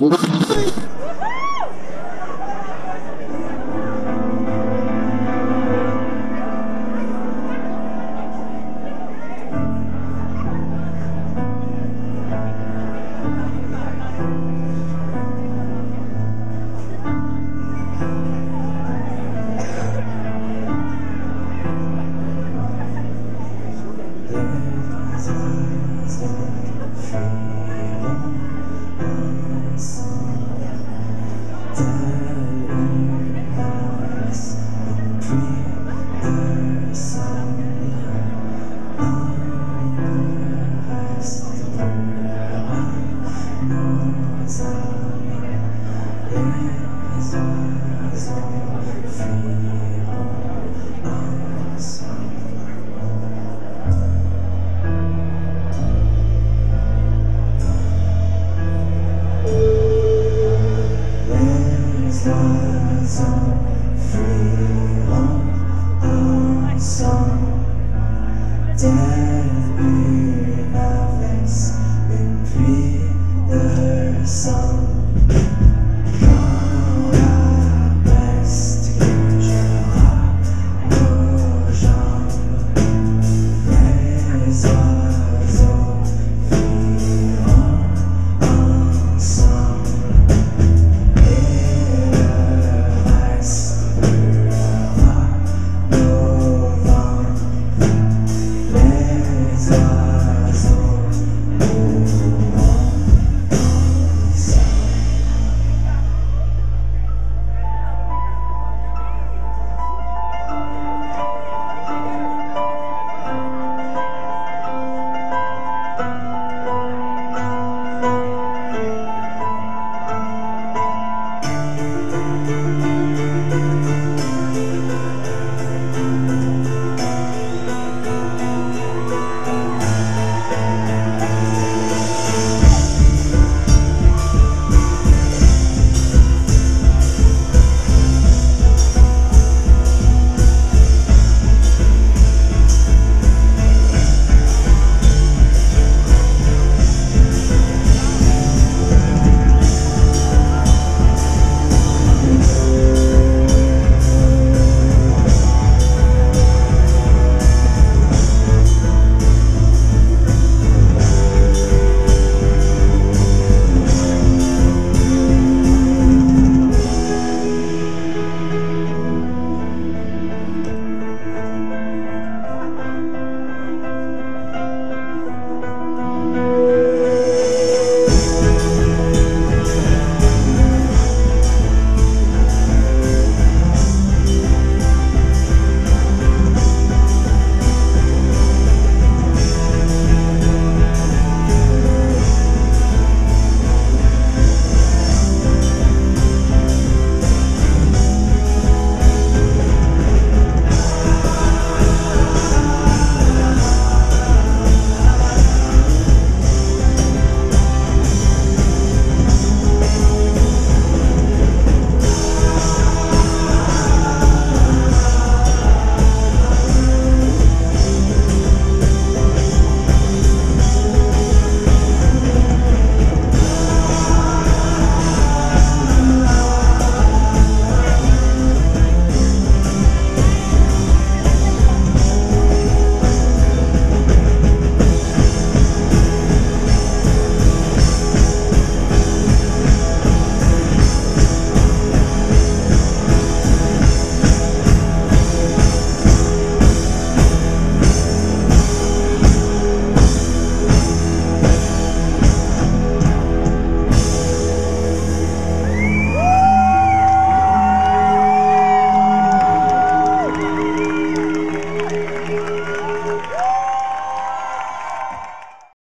That You. death in our face, been free the song.